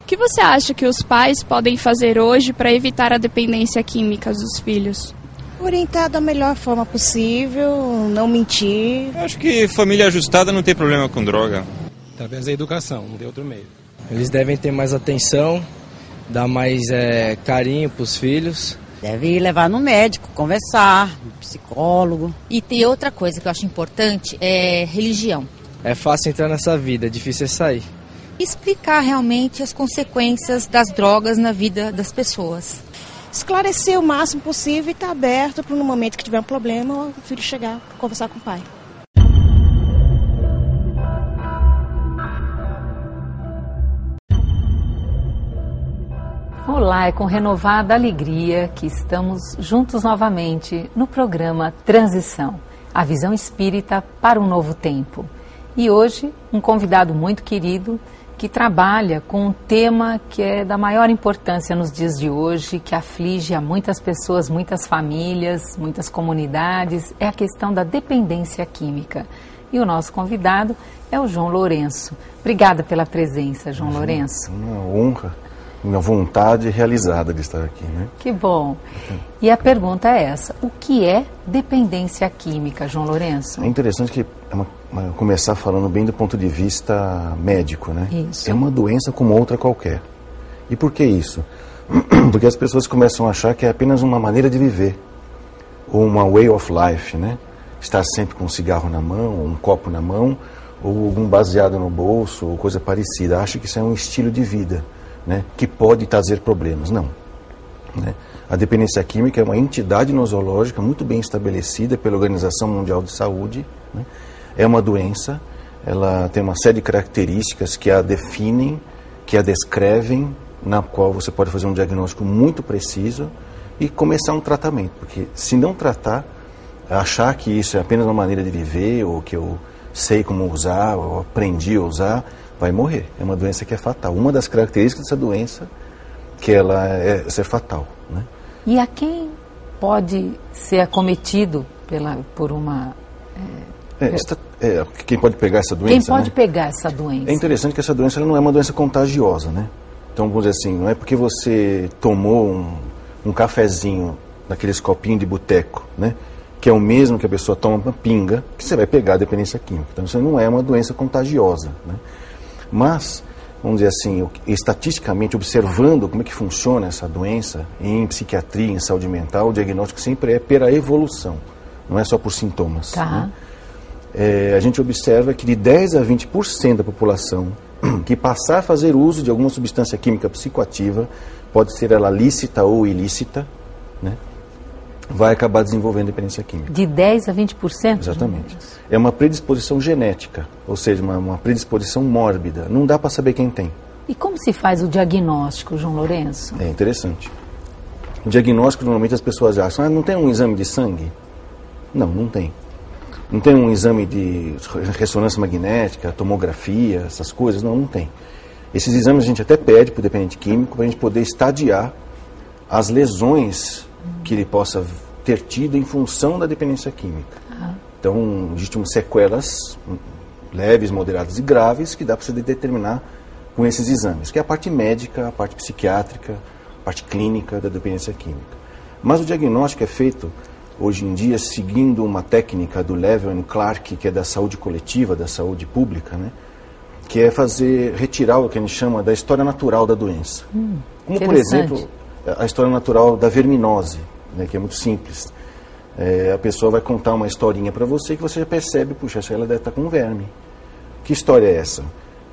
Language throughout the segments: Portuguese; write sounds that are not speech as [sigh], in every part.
O que você acha que os pais podem fazer hoje para evitar a dependência química dos filhos? Orientar da melhor forma possível, não mentir. Eu acho que família ajustada não tem problema com droga. Através da educação, não tem outro meio. Eles devem ter mais atenção, dar mais é, carinho para os filhos. Deve levar no médico, conversar, no psicólogo. E tem outra coisa que eu acho importante, é religião. É fácil entrar nessa vida, é difícil é sair. Explicar realmente as consequências das drogas na vida das pessoas. Esclarecer o máximo possível e estar aberto para no momento que tiver um problema, o filho chegar para conversar com o pai. Olá, é com renovada alegria que estamos juntos novamente no programa Transição, a visão espírita para um novo tempo. E hoje, um convidado muito querido que trabalha com um tema que é da maior importância nos dias de hoje, que aflige a muitas pessoas, muitas famílias, muitas comunidades, é a questão da dependência química. E o nosso convidado é o João Lourenço. Obrigada pela presença, João Imagina, Lourenço. Uma honra, minha vontade realizada de estar aqui, né? Que bom. E a pergunta é essa: o que é dependência química, João Lourenço? É interessante que é uma, uma, começar falando bem do ponto de vista médico, né? Isso. É uma doença como outra qualquer. E por que isso? [clears throat] Porque as pessoas começam a achar que é apenas uma maneira de viver, ou uma way of life, né? Estar sempre com um cigarro na mão, ou um copo na mão, ou algum baseado no bolso, ou coisa parecida. Acha que isso é um estilo de vida, né? Que pode trazer problemas. Não. Né? A dependência química é uma entidade nosológica muito bem estabelecida pela Organização Mundial de Saúde. Né? É uma doença, ela tem uma série de características que a definem, que a descrevem, na qual você pode fazer um diagnóstico muito preciso e começar um tratamento. Porque se não tratar, achar que isso é apenas uma maneira de viver, ou que eu sei como usar, ou aprendi a usar, vai morrer. É uma doença que é fatal. Uma das características dessa doença que ela é ser fatal. Né? E a quem pode ser acometido pela, por uma. É, esta, é, quem pode pegar essa doença? Quem pode né? pegar essa doença? É interessante que essa doença não é uma doença contagiosa, né? Então, vamos dizer assim, não é porque você tomou um, um cafezinho naqueles copinhos de boteco, né? Que é o mesmo que a pessoa toma uma pinga, que você vai pegar a dependência química. Então, isso não é uma doença contagiosa, né? Mas, vamos dizer assim, estatisticamente, observando como é que funciona essa doença em psiquiatria, em saúde mental, o diagnóstico sempre é pela evolução, não é só por sintomas. Tá. Né? É, a gente observa que de 10 a 20% da população [clears throat] que passar a fazer uso de alguma substância química psicoativa, pode ser ela lícita ou ilícita, né? Vai acabar desenvolvendo dependência química. De 10 a 20%? Exatamente. É uma predisposição genética, ou seja, uma, uma predisposição mórbida. Não dá para saber quem tem. E como se faz o diagnóstico, João Lourenço? É interessante. O diagnóstico, normalmente as pessoas acham, ah, não tem um exame de sangue? Não, não tem. Não tem um exame de ressonância magnética, tomografia, essas coisas? Não, não tem. Esses exames a gente até pede para o dependente químico para a gente poder estadiar as lesões que ele possa ter tido em função da dependência química. Ah. Então, existem sequelas leves, moderadas e graves que dá para você determinar com esses exames, que é a parte médica, a parte psiquiátrica, a parte clínica da dependência química. Mas o diagnóstico é feito hoje em dia seguindo uma técnica do Levin Clark, que é da saúde coletiva, da saúde pública, né? que é fazer, retirar o que a gente chama da história natural da doença. Hum, Como, por exemplo, a história natural da verminose, né, que é muito simples. É, a pessoa vai contar uma historinha para você que você já percebe, puxa, ela deve estar com verme. Que história é essa?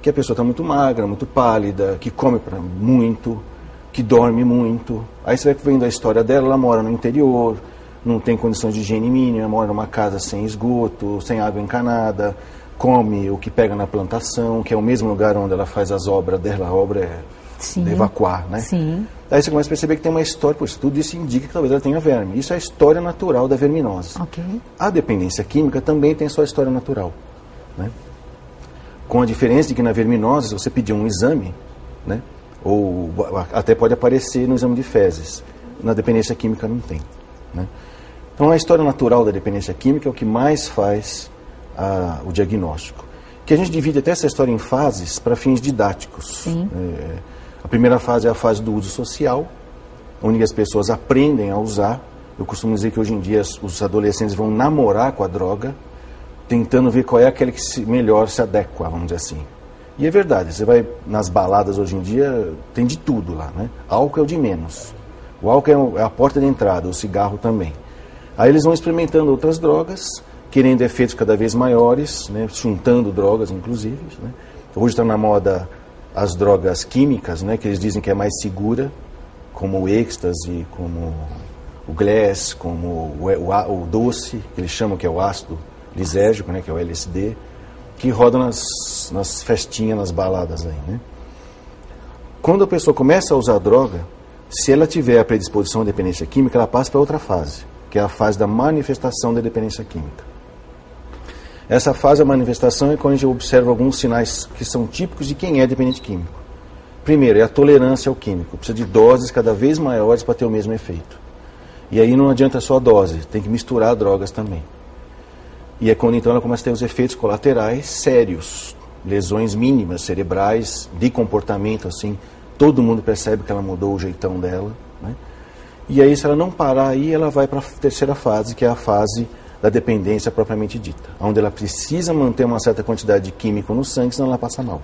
Que a pessoa está muito magra, muito pálida, que come pra, muito, que dorme muito. Aí você vai vendo a história dela, ela mora no interior, não tem condições de higiene mínima, mora numa casa sem esgoto, sem água encanada, come o que pega na plantação, que é o mesmo lugar onde ela faz as obras dela, a obra é Sim. de evacuar, né? Sim. Aí você começa a perceber que tem uma história, pois tudo isso indica que talvez ela tenha verme. Isso é a história natural da verminose. Ok. A dependência química também tem sua história natural, né? Com a diferença de que na verminose, se você pedir um exame, né? Ou até pode aparecer no exame de fezes. Na dependência química não tem, né? Então, a história natural da dependência química é o que mais faz a, o diagnóstico. Que a gente divide até essa história em fases para fins didáticos. Sim. É, a primeira fase é a fase do uso social, onde as pessoas aprendem a usar. Eu costumo dizer que hoje em dia os adolescentes vão namorar com a droga, tentando ver qual é aquele que se, melhor se adequa, vamos dizer assim. E é verdade, você vai nas baladas hoje em dia, tem de tudo lá, né? Álcool é o de menos. O álcool é a porta de entrada, o cigarro também. Aí eles vão experimentando outras drogas, querendo efeitos cada vez maiores, né? juntando drogas, inclusive. Né? Hoje está na moda as drogas químicas, né? que eles dizem que é mais segura, como o êxtase, como o glass, como o, o, o doce, que eles chamam que é o ácido lisérgico, né? que é o LSD que roda nas, nas festinhas, nas baladas aí, né? Quando a pessoa começa a usar droga, se ela tiver a predisposição à dependência química, ela passa para outra fase, que é a fase da manifestação da dependência química. Essa fase da manifestação é quando a gente observa alguns sinais que são típicos de quem é dependente químico. Primeiro, é a tolerância ao químico. Precisa de doses cada vez maiores para ter o mesmo efeito. E aí não adianta só a dose, tem que misturar drogas também. E é quando então ela começa a ter os efeitos colaterais sérios, lesões mínimas cerebrais, de comportamento assim. Todo mundo percebe que ela mudou o jeitão dela. Né? E aí, se ela não parar aí, ela vai para a terceira fase, que é a fase da dependência propriamente dita, onde ela precisa manter uma certa quantidade de químico no sangue, senão ela passa mal.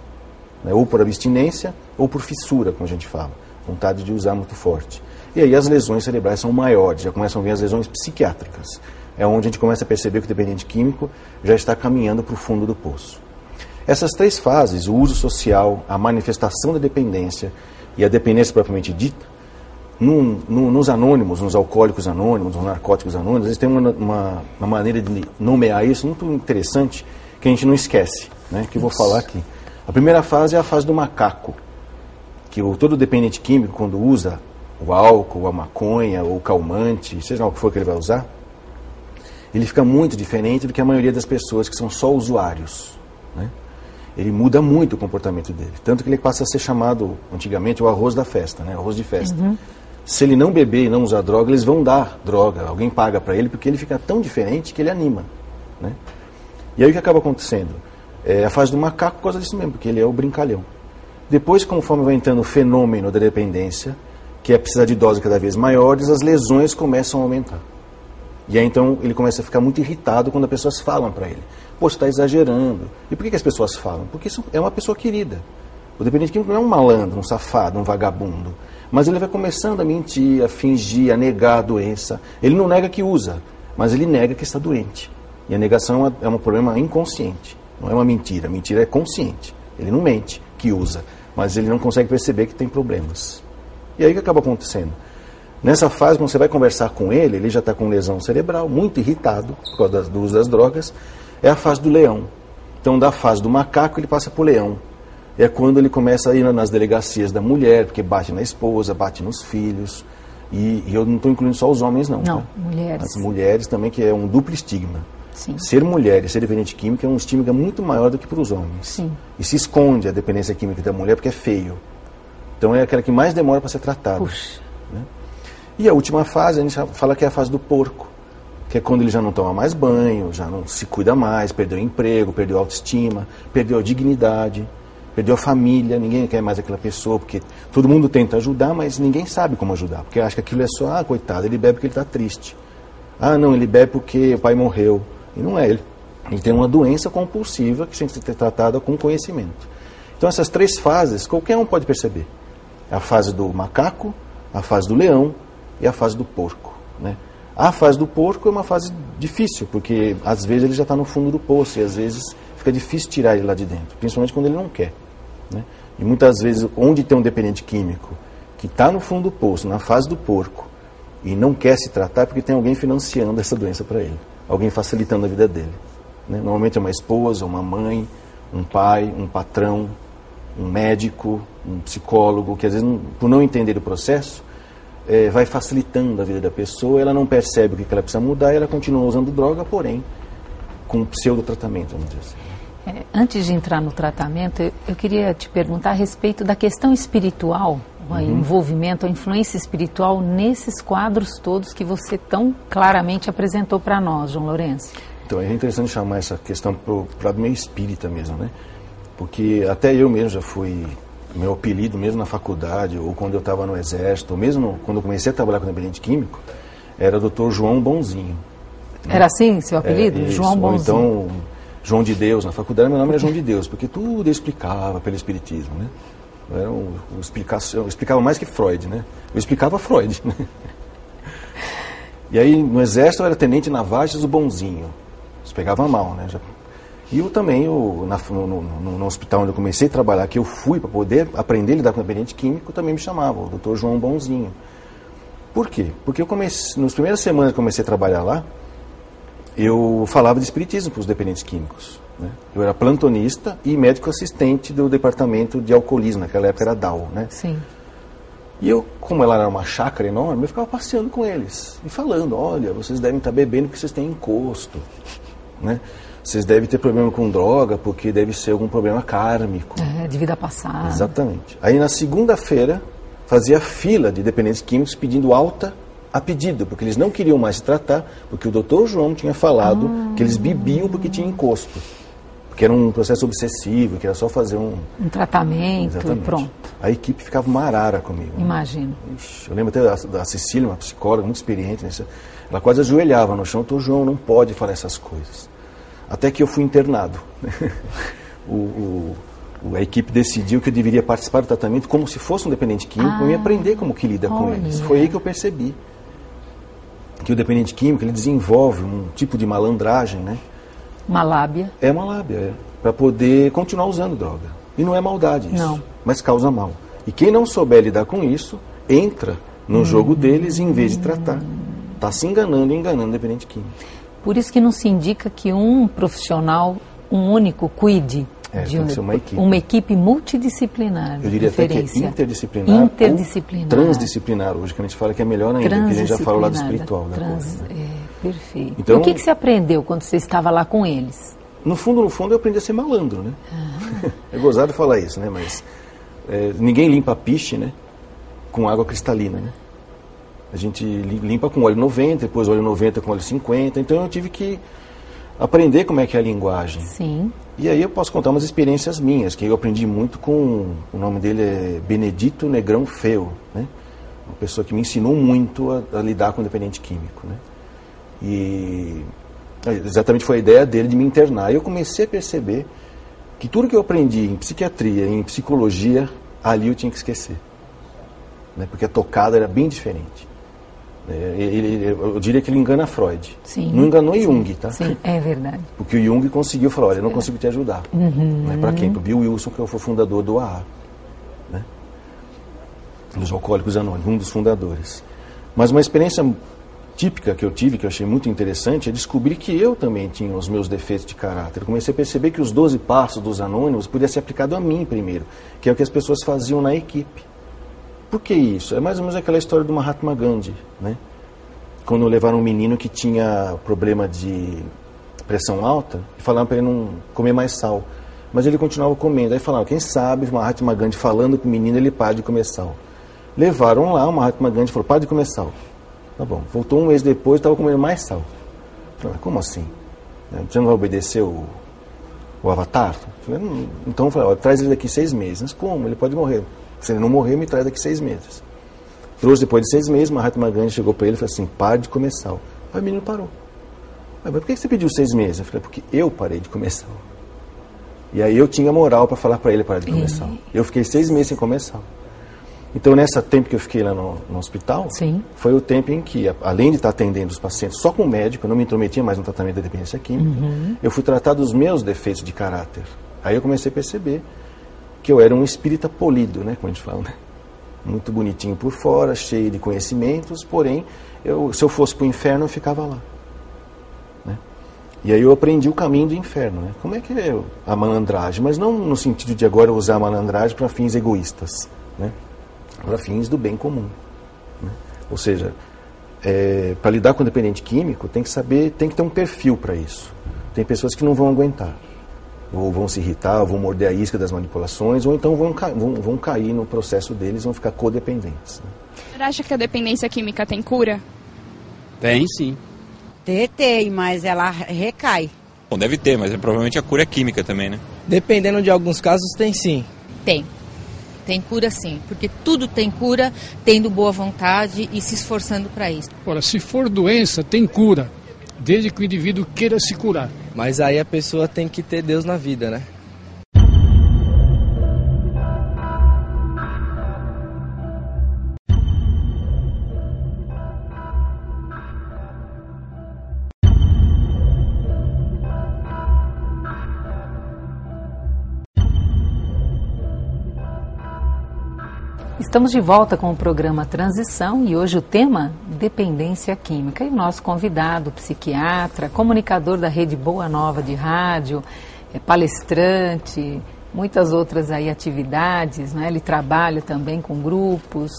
Né? Ou por abstinência, ou por fissura, como a gente fala. Vontade de usar muito forte. E aí as lesões cerebrais são maiores, já começam a vir as lesões psiquiátricas é onde a gente começa a perceber que o dependente químico já está caminhando para o fundo do poço. Essas três fases, o uso social, a manifestação da dependência e a dependência propriamente dita, num, num, nos anônimos, nos alcoólicos anônimos, nos narcóticos anônimos, eles têm uma, uma, uma, maneira de nomear isso muito interessante que a gente não esquece, né, que eu vou falar aqui. A primeira fase é a fase do macaco, que o, todo dependente químico, quando usa o álcool, a maconha, ou o calmante, seja lá o que for que ele vai usar, ele fica muito diferente do que a maioria das pessoas que são só usuários. Né? Ele muda muito o comportamento dele. Tanto que ele passa a ser chamado, antigamente, o arroz da festa, né? arroz de festa. Uhum. Se ele não beber e não usar droga, eles vão dar droga, alguém paga para ele, porque ele fica tão diferente que ele anima. Né? E aí o que acaba acontecendo? É a fase do macaco por causa disso mesmo, porque ele é o brincalhão. Depois, conforme vai entrando o fenômeno da dependência, que é precisar de doses cada vez maiores, as lesões começam a aumentar. E aí então ele começa a ficar muito irritado quando as pessoas falam para ele: Pô, você está exagerando. E por que, que as pessoas falam? Porque isso é uma pessoa querida. O dependente químico não é um malandro, um safado, um vagabundo. Mas ele vai começando a mentir, a fingir, a negar a doença. Ele não nega que usa, mas ele nega que está doente. E a negação é um problema inconsciente. Não é uma mentira. Mentira é consciente. Ele não mente que usa, mas ele não consegue perceber que tem problemas. E aí o que acaba acontecendo? Nessa fase, quando você vai conversar com ele, ele já está com lesão cerebral, muito irritado por causa do uso das drogas. É a fase do leão. Então, da fase do macaco, ele passa para o leão. É quando ele começa a ir nas delegacias da mulher, porque bate na esposa, bate nos filhos. E, e eu não estou incluindo só os homens, não. Não, tá? mulheres. As mulheres também, que é um duplo estigma. Sim. Ser mulher e ser dependente química é um estigma muito maior do que para os homens. Sim. E se esconde a dependência química da mulher porque é feio. Então é aquela que mais demora para ser tratada. Puxa. Né? E a última fase, a gente fala que é a fase do porco, que é quando ele já não toma mais banho, já não se cuida mais, perdeu o emprego, perdeu a autoestima, perdeu a dignidade, perdeu a família, ninguém quer mais aquela pessoa, porque todo mundo tenta ajudar, mas ninguém sabe como ajudar, porque acha que aquilo é só, ah, coitado, ele bebe porque ele está triste. Ah, não, ele bebe porque o pai morreu. E não é ele. Ele tem uma doença compulsiva que tem que ser tratada com conhecimento. Então essas três fases, qualquer um pode perceber. É a fase do macaco, a fase do leão e a fase do porco. Né? A fase do porco é uma fase difícil, porque às vezes ele já está no fundo do poço e às vezes fica difícil tirar ele lá de dentro, principalmente quando ele não quer. Né? E muitas vezes, onde tem um dependente químico que está no fundo do poço, na fase do porco, e não quer se tratar, é porque tem alguém financiando essa doença para ele, alguém facilitando a vida dele. Né? Normalmente é uma esposa, uma mãe, um pai, um patrão, um médico, um psicólogo, que às vezes, por não entender o processo, é, vai facilitando a vida da pessoa, ela não percebe o que ela precisa mudar e ela continua usando droga, porém, com pseudo-tratamento, vamos dizer assim. É, antes de entrar no tratamento, eu, eu queria te perguntar a respeito da questão espiritual o envolvimento, a influência espiritual nesses quadros todos que você tão claramente apresentou para nós, João Lourenço? Então é interessante chamar essa questão para o meio espírita mesmo, né? Porque até eu mesmo já fui, meu apelido mesmo na faculdade, ou quando eu estava no exército, ou mesmo quando eu comecei a trabalhar com dependente químico, era Dr. João Bonzinho. Né? Era assim seu apelido? É. João Ou Bonzinho. então, João de Deus. Na faculdade, meu nome era João de Deus, porque tudo eu explicava pelo Espiritismo, né? Eu, era um, explicação, eu explicava mais que Freud, né? Eu explicava Freud, né? E aí, no Exército, eu era Tenente Navajas, o bonzinho. Isso pegava mal, né? Já- E eu também, eu, na- no, no- no hospital onde eu comecei a trabalhar, que eu fui para poder aprender a lidar com o dependente químico, também me chamavam, o Dr. João Bonzinho. Por quê? Porque eu comecei, nas primeiras semanas que eu comecei a trabalhar lá, eu falava de espiritismo para os dependentes químicos. né? Eu era plantonista e médico assistente do departamento de alcoolismo, naquela época era DAO. Né? Sim. E eu, como ela era uma chácara enorme, eu ficava passeando com eles e falando: olha, vocês devem estar bebendo porque vocês têm encosto. Né? Vocês devem ter problema com droga porque deve ser algum problema kármico. É, de vida passada. Exatamente. Aí na segunda-feira fazia fila de dependentes químicos pedindo alta a pedido, porque eles não queriam mais se tratar, porque o doutor João tinha falado que eles bebiam porque tinha encosto. Porque era um processo obsessivo, que era só fazer um. Um tratamento e pronto. A equipe ficava uma arara comigo. né? Imagino. Ixi, eu lembro até da, da Cecília, uma psicóloga muito experiente nisso. Ela quase ajoelhava no chão, doutor João, não pode falar essas coisas. Até que eu fui internado. [laughs] o, o- a equipe decidiu que eu deveria participar do tratamento como se fosse um dependente químico e aprender como que lida com olha. eles. Foi aí que eu percebi que o dependente químico ele desenvolve um tipo de malandragem, né? Uma lábia. É uma lábia, é, para poder continuar usando droga. E não é maldade isso, Não. mas causa mal. E quem não souber lidar com isso, entra no Hum. jogo deles e, em vez de tratar. Está se enganando e enganando o dependente químico. Por isso que não se indica que um profissional, um único, cuide É, de tem um- que ser uma equipe. uma equipe multidisciplinar. Eu diria até que é interdisciplinar, Interdisciplinar. transdisciplinar hoje, que a gente fala que é melhor ainda, porque a gente já fala o lado espiritual da trans- coisa. né? é, perfeito. Então- e o que, que você aprendeu quando você estava lá com eles? No fundo, no fundo, eu aprendi a ser malandro, né? [laughs] É gozado falar isso, né? Mas é, ninguém limpa piche, né? Com água cristalina, né? A gente li- limpa com óleo 90, depois óleo 90 com óleo 50. Então eu tive que aprender como é que é a linguagem. Sim. E aí eu posso contar umas experiências minhas, que eu aprendi muito com, o nome dele é Benedito Negrão Feu, né? Uma pessoa que me ensinou muito a, a lidar com o dependente químico, né? E é, exatamente foi a ideia dele de me internar. E eu comecei a perceber que tudo que eu aprendi em psiquiatria, em psicologia, ali eu tinha que esquecer. Né? Porque a tocada era bem diferente. É, ele- eu diria que ele engana Freud. Sim. Não enganou Jung, tá? Sim, é verdade. Porque o Jung conseguiu falar, olha, eu não consigo te ajudar. Né? Para quem? Para o Bill Wilson, que foi o fundador do AA. Né? Dos Alcoólicos Anônimos, um dos fundadores. Mas uma experiência típica que eu tive, que eu achei muito interessante, é descobrir que eu também tinha os meus defeitos de caráter. Eu comecei a perceber que os 12 passos dos anônimos podia ser aplicado a mim primeiro, que é o que as pessoas faziam na equipe. Por que isso? É mais ou menos aquela história do Mahatma Gandhi, né? Quando levaram um menino que tinha problema de pressão alta e falaram para ele não comer mais sal. Mas ele continuava comendo. Aí falaram, quem sabe o Mahatma Gandhi falando com o menino, ele para de comer sal. Levaram lá, o Mahatma Gandhi falou, para de comer sal. Tá bom. Voltou um mês depois, estava comendo mais sal. Falei, como assim? Você não vai obedecer o, o avatar? Falei, então falei, traz ele daqui seis meses. Mas como? Ele pode morrer. Se ele não morrer, me traz daqui seis meses. Trouxe depois de seis meses, Mahatma Gandhi chegou para ele e falou assim, pare de comer sal. Aí o menino parou. Mas por que você pediu seis meses? Eu falei, porque eu parei de comer sal. E aí eu tinha moral para falar para ele parar de comer sal. Eu fiquei seis meses sem comer sal. Então, nesse tempo que eu fiquei lá no, no hospital, Sim. foi o tempo em que, além de estar atendendo os pacientes só com o médico, eu não me intrometia mais no tratamento da dependência química, eu fui tratar dos meus defeitos de caráter. Aí eu comecei a perceber que eu era um espírita polido, né, como a gente fala, né? Muito bonitinho por fora, cheio de conhecimentos, porém, eu, se eu fosse para o inferno, eu ficava lá. né? E aí eu aprendi o caminho do inferno. Né? Como é que é a malandragem? Mas não no sentido de agora usar a malandragem para fins egoístas, né? para fins do bem comum. né? Ou seja, para lidar com o dependente químico, tem que saber, tem que ter um perfil para isso. Tem pessoas que não vão aguentar. Ou vão se irritar, ou vão morder a isca das manipulações, ou então vão, vão, vão cair no processo deles, vão ficar codependentes. Né? Você acha que a dependência química tem cura? Tem sim. Tem, mas ela recai. Bom, deve ter, mas é, provavelmente a cura é química também, né? Dependendo de alguns casos, tem sim. Tem. Tem cura sim, porque tudo tem cura tendo boa vontade e se esforçando para isso. Ora, se for doença, tem cura, desde que o indivíduo queira se curar. Mas aí a pessoa tem que ter Deus na vida, né? Estamos de volta com o programa Transição e hoje o tema dependência química. E o nosso convidado, psiquiatra, comunicador da Rede Boa Nova de Rádio, é palestrante, muitas outras aí atividades, né? Ele trabalha também com grupos,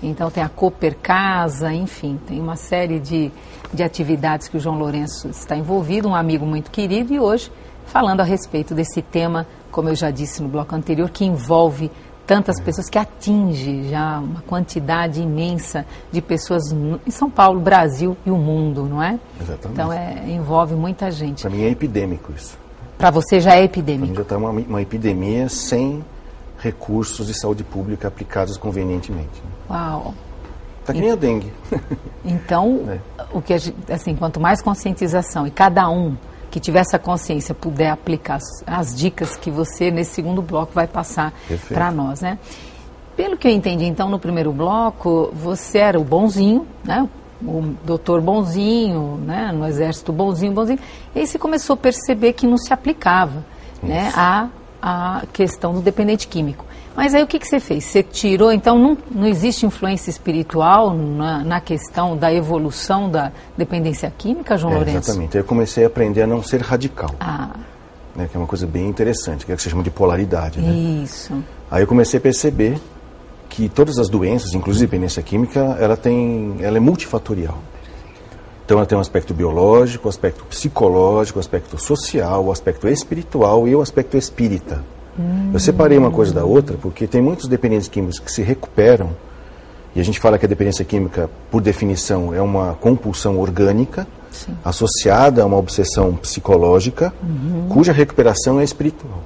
então tem a Cooper Casa, enfim, tem uma série de, de atividades que o João Lourenço está envolvido, um amigo muito querido, e hoje falando a respeito desse tema, como eu já disse no bloco anterior, que envolve tantas pessoas, que atinge já uma quantidade imensa de pessoas em São Paulo, Brasil e o mundo, não é? Exatamente. Então é, envolve muita gente. Para mim é epidêmico isso. Para você já é Para mim epidêmico. já está uma, uma epidemia sem recursos de saúde pública aplicados convenientemente. Uau. Está que nem a dengue. Então, [laughs] É. o que a gente- assim, quanto mais conscientização e cada um que tiver essa consciência puder aplicar as, as dicas que você nesse segundo bloco vai passar para nós, né? Pelo que eu entendi, então, no primeiro bloco, você era o bonzinho, né? O doutor bonzinho, né? No exército bonzinho, bonzinho. E aí você começou a perceber que não se aplicava, né? A, a questão do dependente químico. Mas aí o que, que você fez? Você tirou, então não, não existe influência espiritual na, na questão da evolução da dependência química, João É, Lourenço? exatamente. Eu comecei a aprender a não ser radical, Ah, né, que é uma coisa bem interessante, que é o que se chama de polaridade. Né? isso. Aí eu comecei a perceber que todas as doenças, inclusive dependência química, ela, tem, ela é multifatorial. Então ela tem um aspecto biológico, um aspecto psicológico, um aspecto social, um aspecto espiritual e o aspecto espírita. Eu separei uma coisa da outra porque tem muitos dependentes químicos que se recuperam, e a gente fala que a dependência química, por definição, é uma compulsão orgânica associada a uma obsessão psicológica, cuja recuperação é espiritual.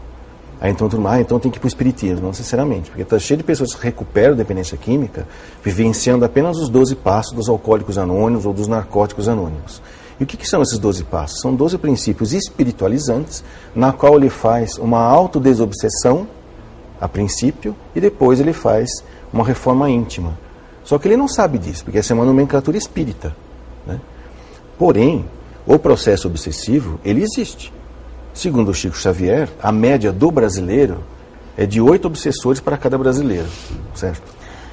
Aí então tudo mais, ah, então tem que ir para o espiritismo, não sinceramente, porque está cheio de pessoas que recuperam dependência química vivenciando apenas os 12 passos dos alcoólicos anônimos ou dos narcóticos anônimos. E o que, que são esses 12 passos? São 12 princípios espiritualizantes, na qual ele faz uma autodesobsessão, a princípio, e depois ele faz uma reforma íntima. Só que ele não sabe disso, porque essa é uma nomenclatura espírita. Né? Porém, o processo obsessivo, ele existe. Segundo o Chico Xavier, a média do brasileiro é de oito obsessores para cada brasileiro, certo?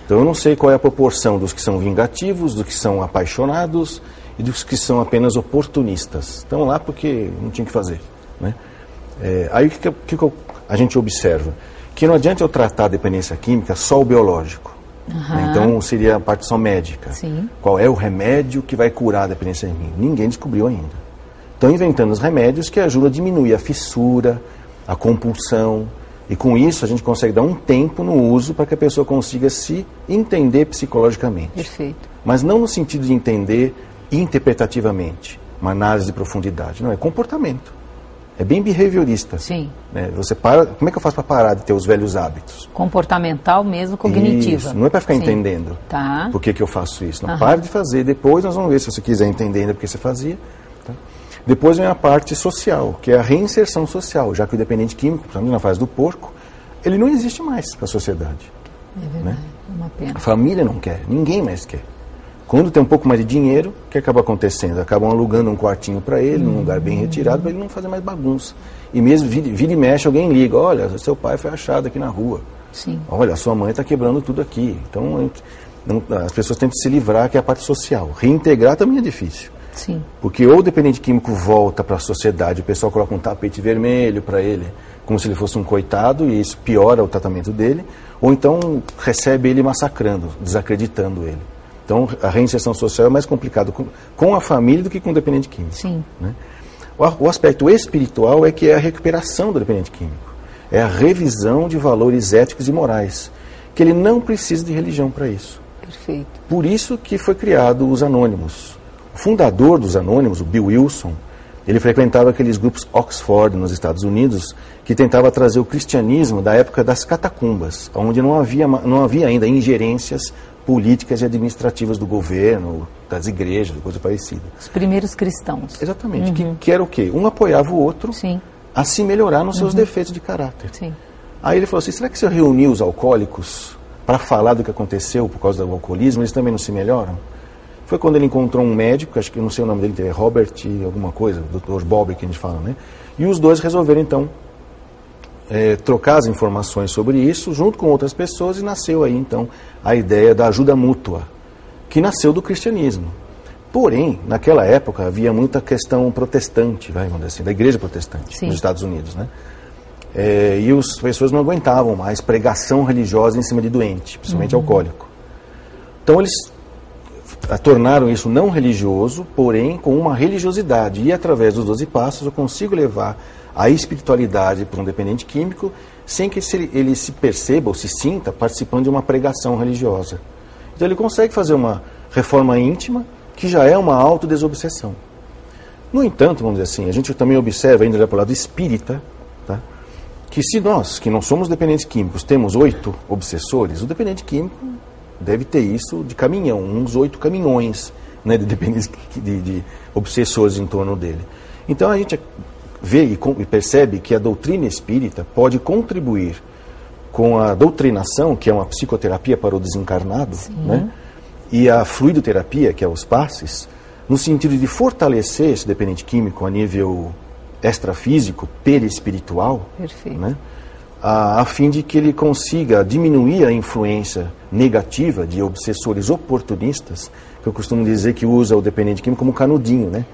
Então eu não sei qual é a proporção dos que são vingativos, dos que são apaixonados e dos que são apenas oportunistas. Estão lá porque não tinha o que fazer, né? É, aí o que, que, que a gente observa? Que não adianta eu tratar a dependência química só o biológico. né? Então seria a parte só médica. Sim. Qual é o remédio que vai curar a dependência química? Ninguém descobriu ainda. Estão inventando os remédios que ajudam a diminuir a fissura, a compulsão. E com isso a gente consegue dar um tempo no uso para que a pessoa consiga se entender psicologicamente. Perfeito. Mas não no sentido de entender interpretativamente, uma análise de profundidade. Não, é comportamento. É bem behaviorista. Sim. né? Você para, como é que eu faço para parar de ter os velhos hábitos? Comportamental mesmo, cognitiva. Isso, não é para ficar Sim. entendendo Tá. por que, que eu faço isso. Não, Aham. pare de fazer. Depois nós vamos ver se você quiser entender ainda por que você fazia. tá? Depois vem a parte social, que é a reinserção social, já que o dependente químico, principalmente na fase do porco, ele não existe mais para a sociedade. É verdade. É uma pena. A família não quer, ninguém mais quer. Quando tem um pouco mais de dinheiro, o que acaba acontecendo? Acabam alugando um quartinho para ele, num lugar bem retirado, para ele não fazer mais bagunça. E mesmo vira, vira e mexe, alguém liga: olha, seu pai foi achado aqui na rua. Sim. Olha, sua mãe está quebrando tudo aqui. Então, não- as pessoas tentam se livrar, que é a parte social. Reintegrar também é difícil. Sim. Porque ou o dependente químico volta para a sociedade, o pessoal coloca um tapete vermelho para ele, como se ele fosse um coitado, e isso piora o tratamento dele, ou então recebe ele massacrando, desacreditando ele. Então a reinserção social é mais complicado com, com a família do que com o dependente químico. Sim. né? O, o aspecto espiritual é que é a recuperação do dependente químico. É a revisão de valores éticos e morais. Que ele não precisa de religião para isso. Perfeito. Por isso que foi criado os Anônimos. O fundador dos Anônimos, o Bill Wilson, ele frequentava aqueles grupos Oxford nos Estados Unidos que tentava trazer o cristianismo da época das catacumbas, onde não havia, não havia ainda ingerências políticas e administrativas do governo, das igrejas, coisa parecida. Os primeiros cristãos. Exatamente. Uhum. Que, que, era o quê? Um apoiava o outro Sim. a se melhorar nos seus Uhum. defeitos de caráter. Sim. Aí ele falou assim: será que se eu reunir os alcoólicos para falar do que aconteceu por causa do alcoolismo, eles também não se melhoram? Foi quando ele encontrou um médico, acho que não sei o nome dele, é Robert alguma coisa, Dr. Bob que a gente fala, né? E os dois resolveram então é, trocar as informações sobre isso junto com outras pessoas e nasceu aí então a ideia da ajuda mútua, que nasceu do cristianismo. Porém, naquela época havia muita questão protestante, vai, vamos dizer assim, da igreja protestante Sim. nos Estados Unidos, né? É, e as pessoas não aguentavam mais pregação religiosa em cima de doente, principalmente Uhum. alcoólico. Então eles tornaram isso não religioso, porém com uma religiosidade. E através dos 12 passos eu consigo levar a espiritualidade para um dependente químico sem que ele se perceba ou se sinta participando de uma pregação religiosa. Então ele consegue fazer uma reforma íntima que já é uma autodesobsessão. No entanto, vamos dizer assim, a gente também observa, ainda já pelo lado espírita, tá? que se nós, que não somos dependentes químicos, temos oito obsessores, o dependente químico deve ter isso de caminhão, uns oito caminhões né, de de, de obsessores em torno dele. Então a gente vê e, e percebe que a doutrina espírita pode contribuir com a doutrinação, que é uma psicoterapia para o desencarnado, né? e a fluidoterapia, que é os passes, no sentido de fortalecer esse dependente químico a nível extrafísico, perispiritual, Perfeito. né? a, a fim de que ele consiga diminuir a influência negativa de obsessores oportunistas, que eu costumo dizer que usa o dependente químico como canudinho, né?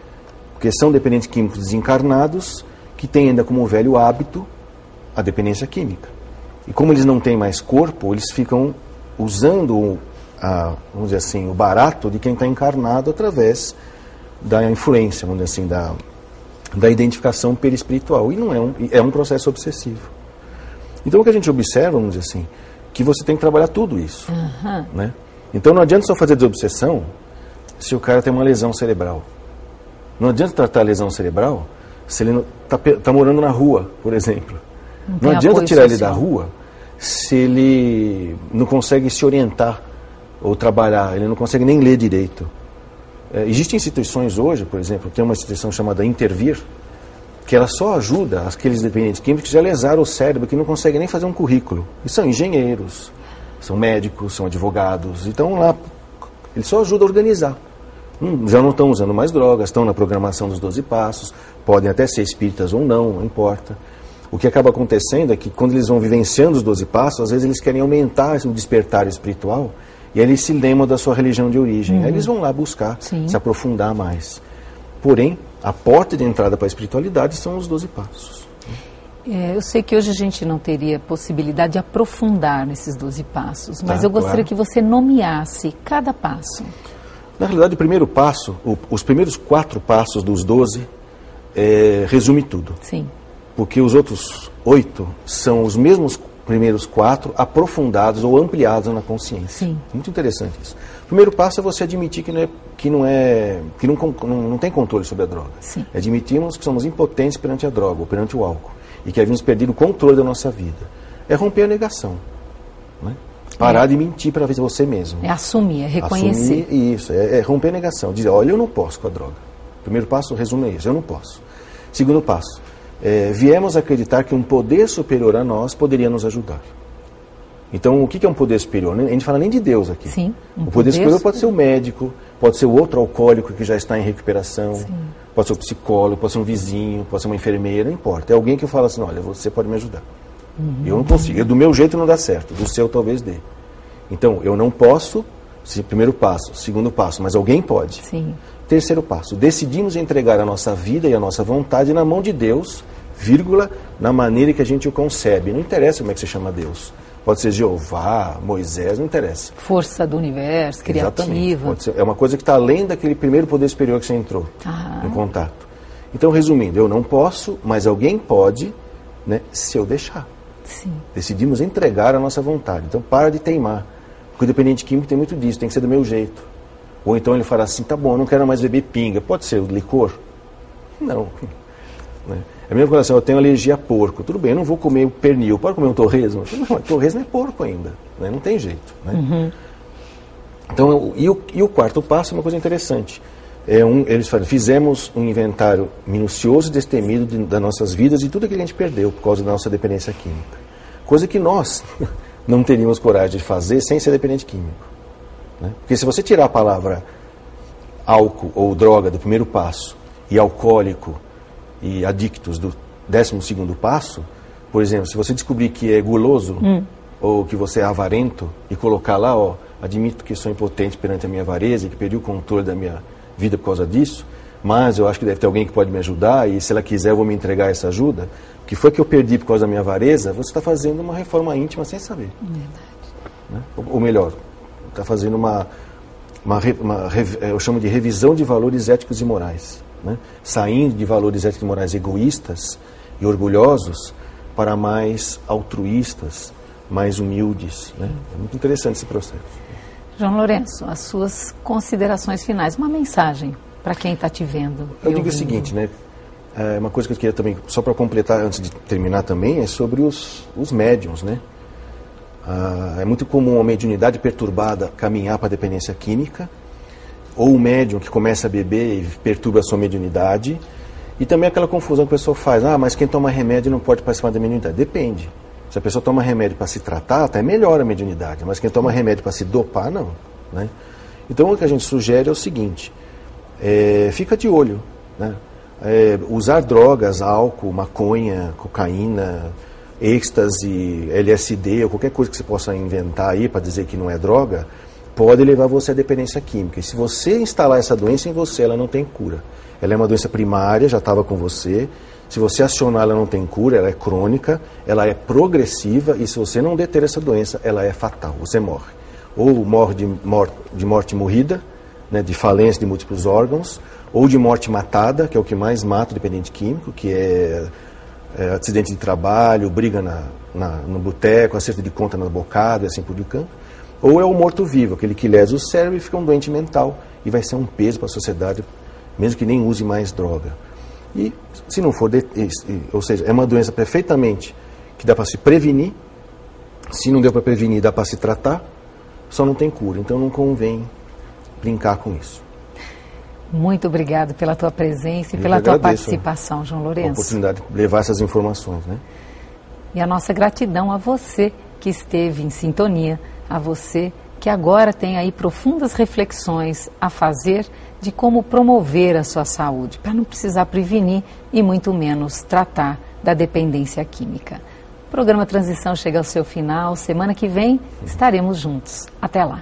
Porque são dependentes químicos desencarnados que têm ainda como velho hábito a dependência química. E como eles não têm mais corpo, eles ficam usando, a, vamos dizer assim, o barato de quem está encarnado através da influência, vamos dizer assim, da, da identificação perispiritual. E não é um, é um processo obsessivo. Então o que a gente observa, vamos dizer assim, que você tem que trabalhar tudo isso. Aham. Né? Então não adianta só fazer desobsessão se o cara tem uma lesão cerebral. Não adianta tratar a lesão cerebral se ele está tá morando na rua, por exemplo. Não Não, adianta tirar ele da rua se ele não consegue se orientar ou trabalhar, ele não consegue nem ler direito. É, existem instituições hoje, por exemplo, tem uma instituição chamada Intervir, que ela só ajuda aqueles dependentes químicos que já lesaram o cérebro, que não conseguem nem fazer um currículo. E são engenheiros, são médicos, são advogados. Então lá, ele só ajuda a organizar. Hum, já não estão usando mais drogas, estão na programação dos 12 passos, podem até ser espíritas ou não, não importa. O que acaba acontecendo é que quando eles vão vivenciando os 12 passos, às vezes eles querem aumentar o despertar espiritual e aí eles se lembram da sua religião de origem. Uhum. Aí eles vão lá buscar Sim. se aprofundar mais. Porém, a porta de entrada para a espiritualidade são os 12 passos. É, eu sei que hoje a gente não teria possibilidade de aprofundar nesses 12 passos, mas Tá, eu gostaria claro. que você nomeasse cada passo. Na realidade, o primeiro passo, o- os primeiros quatro passos dos 12, é, resume tudo. Sim. porque os outros oito são os mesmos primeiros quatro aprofundados ou ampliados na consciência. Sim. Muito interessante isso. O primeiro passo é você admitir que não é que não é que não, não, não tem controle sobre a droga. Sim. Admitimos que somos impotentes perante a droga ou perante o álcool e que havíamos perdido o controle da nossa vida. É romper a negação, né? Parar de mentir para você mesmo. É assumir, é reconhecer. Assumir isso, é, é romper a negação. Dizer, olha, eu não posso com a droga. Primeiro passo, resume isso, eu não posso. Segundo passo, é, viemos acreditar que um poder superior a nós poderia nos ajudar. Então, o que é um poder superior? A gente fala nem de Deus aqui. Sim, um o poder, poder superior pode ser o médico, pode ser o outro alcoólico que já está em recuperação, pode ser o psicólogo, pode ser um vizinho, pode ser uma enfermeira, não importa. É alguém que fala assim, olha, você pode me ajudar. Eu não consigo. Eu, do meu jeito não dá certo, do seu talvez dê. Então, eu não posso, primeiro passo, segundo passo, mas alguém pode. Sim. Terceiro passo, decidimos entregar a nossa vida e a nossa vontade na mão de Deus, vírgula, na maneira que a gente o concebe. Não interessa como é que você chama Deus. Pode ser Jeová, Moisés, não interessa. Força do universo, criativa. Ser- é uma coisa que está além daquele primeiro poder superior que você entrou Ah. em contato. Então, resumindo, eu não posso, mas alguém pode, né, se eu deixar. Sim. Decidimos entregar a nossa vontade. Então, para de teimar. Porque o dependente químico tem muito disso, tem que ser do meu jeito. Ou então ele fala assim, tá bom, eu não quero mais beber pinga. Pode ser o licor? Não. [laughs] Né? É a mesma coisa assim, eu tenho alergia a porco. Tudo bem, eu não vou comer o pernil. Pode comer um torresmo? Não, torresmo é porco ainda. Né? Não tem jeito. Né? Uhum. Então, e o, e o quarto passo é uma coisa interessante. É um, eles falam, fizemos um inventário minucioso e destemido de, das nossas vidas e tudo aquilo que a gente perdeu por causa da nossa dependência química. Coisa que nós [laughs] não teríamos coragem de fazer sem ser dependente químico. Né? Porque se você tirar a palavra álcool ou droga do primeiro passo e alcoólico e adictos do décimo segundo passo, por exemplo, se você descobrir que é guloso Hum. ou que você é avarento e colocar lá, ó, admito que sou impotente perante a minha avareza e que perdi o controle da minha vida por causa disso, mas eu acho que deve ter alguém que pode me ajudar e se ela quiser eu vou me entregar essa ajuda. O que foi que eu perdi por causa da minha avareza? Você está fazendo uma reforma íntima sem saber. Né? Ou, ou melhor, está fazendo uma, uma, uma eu chamo de revisão de valores éticos e morais, né? saindo de valores éticos e morais egoístas e orgulhosos para mais altruístas, mais humildes. Né? É muito interessante esse processo. João Lourenço, as suas considerações finais, uma mensagem para quem está te vendo. Eu digo o ouvindo. seguinte, né? É, uma coisa que eu queria também, só para completar antes de terminar também, é sobre os, os médiums, né? Ah, é muito comum a mediunidade perturbada caminhar para a dependência química, ou o médium que começa a beber e perturba a sua mediunidade, e também aquela confusão que a pessoa faz, ah, mas quem toma remédio não pode participar da mediunidade. Depende. Se a pessoa toma remédio para se tratar, até melhora a mediunidade, mas quem toma remédio para se dopar, não. Né? Então o que a gente sugere é o seguinte, é, fica de olho, né? É, usar drogas, álcool, maconha, cocaína, êxtase, LSD, ou qualquer coisa que você possa inventar aí para dizer que não é droga, pode levar você à dependência química. E se você instalar essa doença em você, ela não tem cura. Ela é uma doença primária, já estava com você. Se você acionar, ela não tem cura, ela é crônica, ela é progressiva, e se você não deter essa doença, ela é fatal, você morre. Ou morre de, mor de morte morrida, né, de falência de múltiplos órgãos, ou de morte matada, que é o que mais mata o dependente químico, que é, é acidente de trabalho, briga na, na, no boteco, acerto de conta na bocada, e assim por diante. Ou é o morto-vivo, aquele que lesa o cérebro e fica um doente mental e vai ser um peso para a sociedade, mesmo que nem use mais droga. E se não for, ou seja, é uma doença perfeitamente que dá para se prevenir, se não deu para prevenir, dá para se tratar, só não tem cura. Então não convém brincar com isso. Muito obrigado pela tua presença e Eu pela tua participação, João A Lourenço. oportunidade de levar essas informações, né? E a nossa gratidão a você que esteve em sintonia, a você que agora tem aí profundas reflexões a fazer de como promover a sua saúde, para não precisar prevenir e muito menos tratar da dependência química. O programa Transição chega ao seu final. Semana que vem estaremos juntos. Até lá.